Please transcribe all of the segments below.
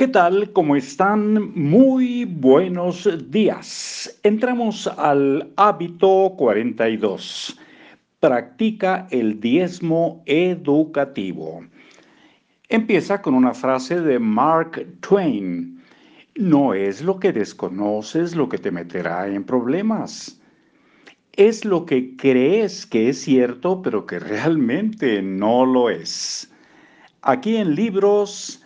¿Qué tal? ¿Cómo están? Muy buenos días. Entramos al hábito 42. Practica el diezmo educativo. Empieza con una frase de Mark Twain. No es lo que desconoces lo que te meterá en problemas. Es lo que crees que es cierto, pero que realmente no lo es. Aquí en libros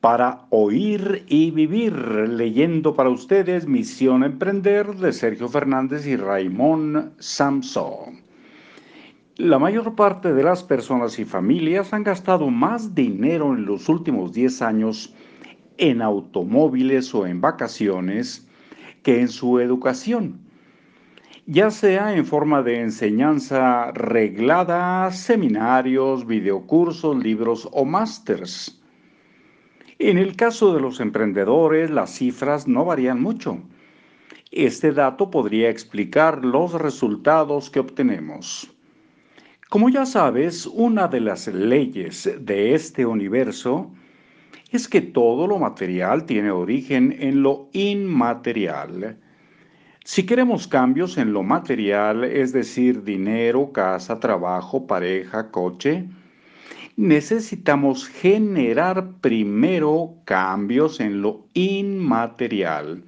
para oír y vivir, leyendo para ustedes Misión Emprender de Sergio Fernández y Raimón Samson. La mayor parte de las personas y familias han gastado más dinero en los últimos 10 años en automóviles o en vacaciones que en su educación, ya sea en forma de enseñanza reglada, seminarios, videocursos, libros o másters. En el caso de los emprendedores, las cifras no varían mucho. Este dato podría explicar los resultados que obtenemos. Como ya sabes, una de las leyes de este universo es que todo lo material tiene origen en lo inmaterial. Si queremos cambios en lo material, es decir, dinero, casa, trabajo, pareja, coche, necesitamos generar primero cambios en lo inmaterial,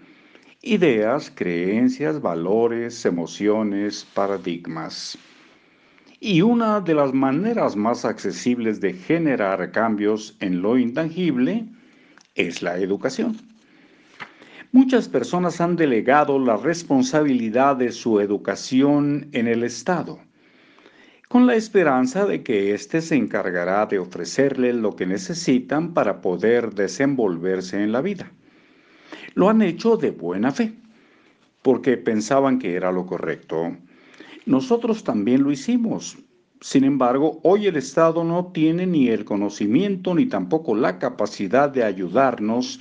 ideas, creencias, valores, emociones, paradigmas. Y una de las maneras más accesibles de generar cambios en lo intangible es la educación. Muchas personas han delegado la responsabilidad de su educación en el Estado con la esperanza de que éste se encargará de ofrecerles lo que necesitan para poder desenvolverse en la vida. Lo han hecho de buena fe, porque pensaban que era lo correcto. Nosotros también lo hicimos. Sin embargo, hoy el Estado no tiene ni el conocimiento ni tampoco la capacidad de ayudarnos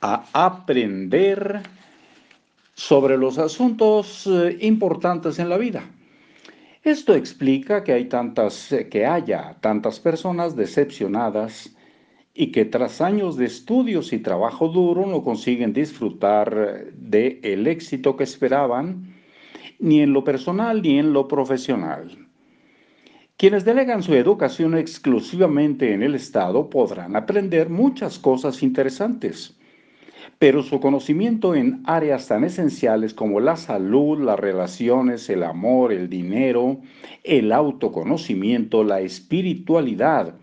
a aprender sobre los asuntos eh, importantes en la vida. Esto explica que, hay tantas, eh, que haya tantas personas decepcionadas y que tras años de estudios y trabajo duro no consiguen disfrutar del el éxito que esperaban, ni en lo personal ni en lo profesional. Quienes delegan su educación exclusivamente en el Estado podrán aprender muchas cosas interesantes pero su conocimiento en áreas tan esenciales como la salud, las relaciones, el amor, el dinero, el autoconocimiento, la espiritualidad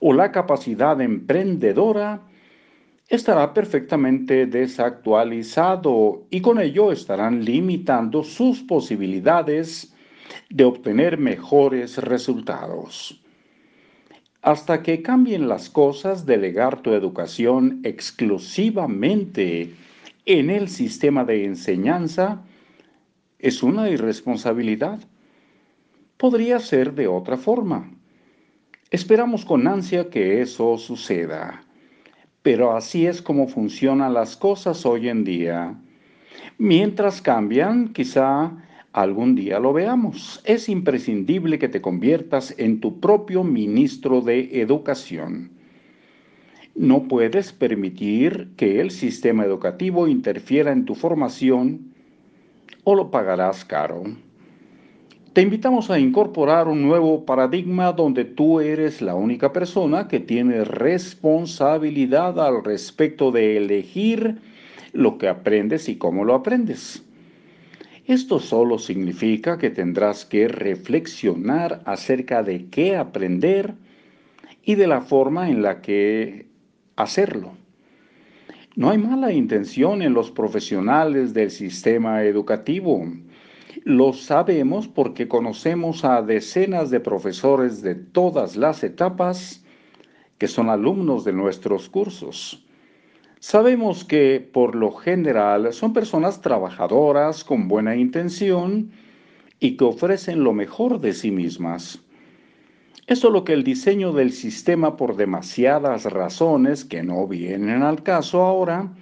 o la capacidad emprendedora estará perfectamente desactualizado y con ello estarán limitando sus posibilidades de obtener mejores resultados. Hasta que cambien las cosas, delegar tu educación exclusivamente en el sistema de enseñanza es una irresponsabilidad. Podría ser de otra forma. Esperamos con ansia que eso suceda. Pero así es como funcionan las cosas hoy en día. Mientras cambian, quizá algún día lo veamos. Es imprescindible que te conviertas en tu propio ministro de educación. No puedes permitir que el sistema educativo interfiera en tu formación o lo pagarás caro. Te invitamos a incorporar un nuevo paradigma donde tú eres la única persona que tiene responsabilidad al respecto de elegir lo que aprendes y cómo lo aprendes. Esto solo significa que tendrás que reflexionar acerca de qué aprender y de la forma en la que hacerlo. No hay mala intención en los profesionales del sistema educativo. Lo sabemos porque conocemos a decenas de profesores de todas las etapas que son alumnos de nuestros cursos. Sabemos que por lo general son personas trabajadoras con buena intención y que ofrecen lo mejor de sí mismas. Es lo que el diseño del sistema por demasiadas razones que no vienen al caso ahora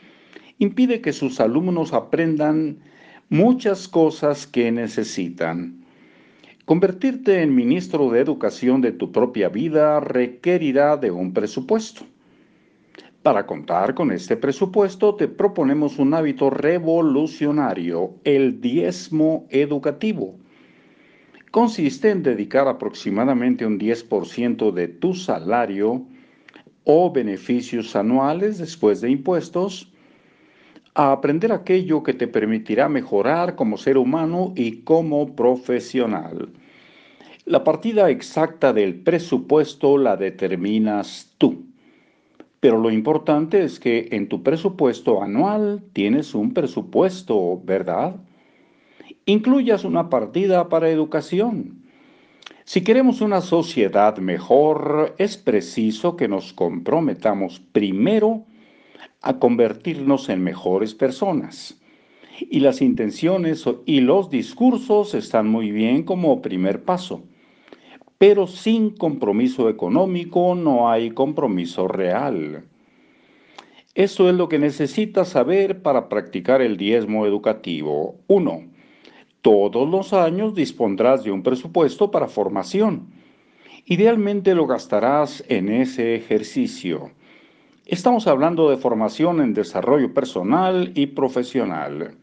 impide que sus alumnos aprendan muchas cosas que necesitan. Convertirte en ministro de educación de tu propia vida requerirá de un presupuesto. Para contar con este presupuesto te proponemos un hábito revolucionario, el diezmo educativo. Consiste en dedicar aproximadamente un 10% de tu salario o beneficios anuales después de impuestos a aprender aquello que te permitirá mejorar como ser humano y como profesional. La partida exacta del presupuesto la determinas tú. Pero lo importante es que en tu presupuesto anual tienes un presupuesto, ¿verdad? Incluyas una partida para educación. Si queremos una sociedad mejor, es preciso que nos comprometamos primero a convertirnos en mejores personas. Y las intenciones y los discursos están muy bien como primer paso. Pero sin compromiso económico no hay compromiso real. Eso es lo que necesitas saber para practicar el diezmo educativo. 1. Todos los años dispondrás de un presupuesto para formación. Idealmente lo gastarás en ese ejercicio. Estamos hablando de formación en desarrollo personal y profesional.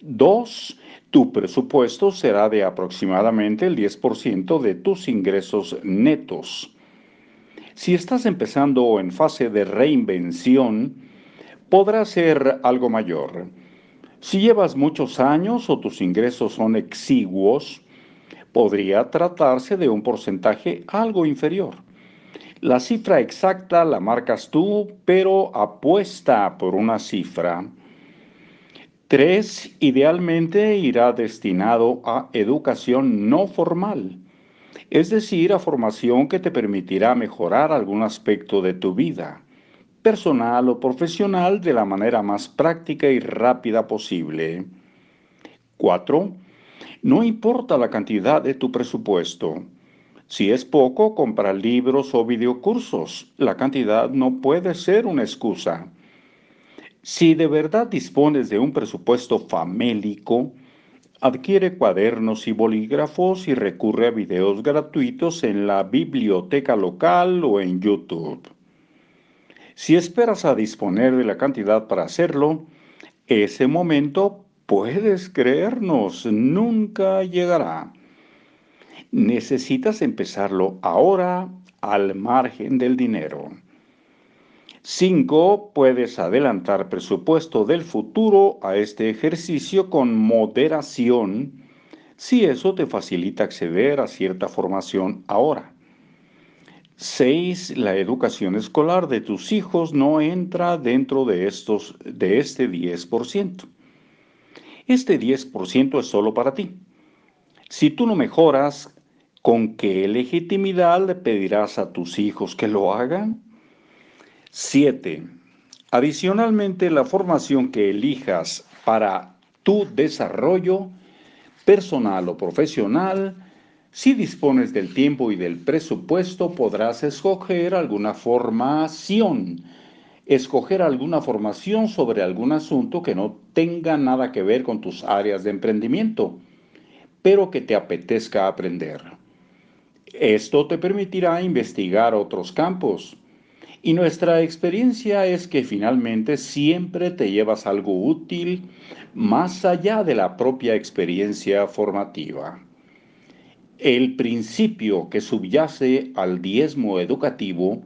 2 tu presupuesto será de aproximadamente el 10% de tus ingresos netos. Si estás empezando en fase de reinvención, podrá ser algo mayor. Si llevas muchos años o tus ingresos son exiguos, podría tratarse de un porcentaje algo inferior. La cifra exacta la marcas tú, pero apuesta por una cifra. Tres, idealmente irá destinado a educación no formal, es decir, a formación que te permitirá mejorar algún aspecto de tu vida, personal o profesional, de la manera más práctica y rápida posible. Cuatro, no importa la cantidad de tu presupuesto. Si es poco, compra libros o videocursos. La cantidad no puede ser una excusa. Si de verdad dispones de un presupuesto famélico, adquiere cuadernos y bolígrafos y recurre a videos gratuitos en la biblioteca local o en YouTube. Si esperas a disponer de la cantidad para hacerlo, ese momento, puedes creernos, nunca llegará. Necesitas empezarlo ahora al margen del dinero. 5. Puedes adelantar presupuesto del futuro a este ejercicio con moderación si eso te facilita acceder a cierta formación ahora. 6. La educación escolar de tus hijos no entra dentro de, estos, de este 10%. Este 10% es solo para ti. Si tú no mejoras, ¿con qué legitimidad le pedirás a tus hijos que lo hagan? 7. Adicionalmente, la formación que elijas para tu desarrollo personal o profesional, si dispones del tiempo y del presupuesto, podrás escoger alguna formación. Escoger alguna formación sobre algún asunto que no tenga nada que ver con tus áreas de emprendimiento, pero que te apetezca aprender. Esto te permitirá investigar otros campos y nuestra experiencia es que finalmente siempre te llevas algo útil más allá de la propia experiencia formativa. El principio que subyace al diezmo educativo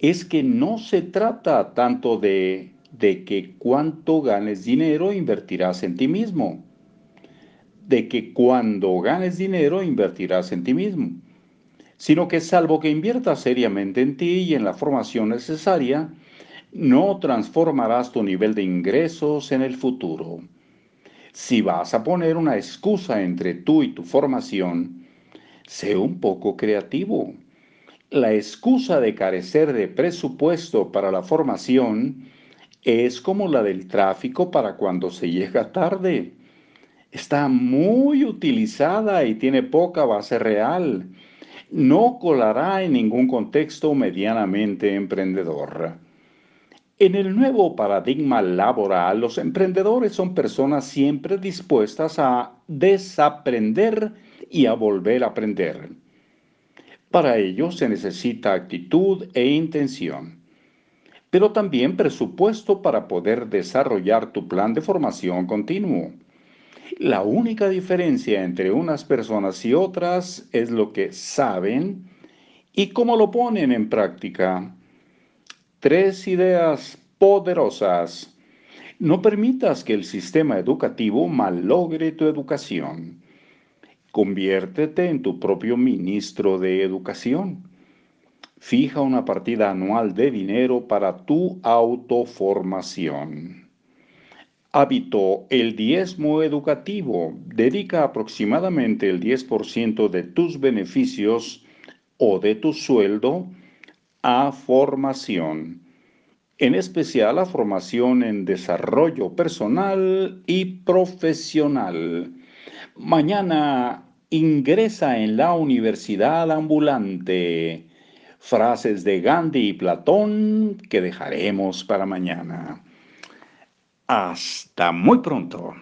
es que no se trata tanto de, de que cuánto ganes dinero invertirás en ti mismo, de que cuando ganes dinero invertirás en ti mismo sino que salvo que inviertas seriamente en ti y en la formación necesaria, no transformarás tu nivel de ingresos en el futuro. Si vas a poner una excusa entre tú y tu formación, sé un poco creativo. La excusa de carecer de presupuesto para la formación es como la del tráfico para cuando se llega tarde. Está muy utilizada y tiene poca base real no colará en ningún contexto medianamente emprendedor. En el nuevo paradigma laboral, los emprendedores son personas siempre dispuestas a desaprender y a volver a aprender. Para ello se necesita actitud e intención. pero también presupuesto para poder desarrollar tu plan de formación continuo. La única diferencia entre unas personas y otras es lo que saben y cómo lo ponen en práctica. Tres ideas poderosas. No permitas que el sistema educativo malogre tu educación. Conviértete en tu propio ministro de educación. Fija una partida anual de dinero para tu autoformación. Hábito, el diezmo educativo. Dedica aproximadamente el 10% de tus beneficios o de tu sueldo a formación, en especial a formación en desarrollo personal y profesional. Mañana ingresa en la universidad ambulante. Frases de Gandhi y Platón que dejaremos para mañana. Hasta muy pronto.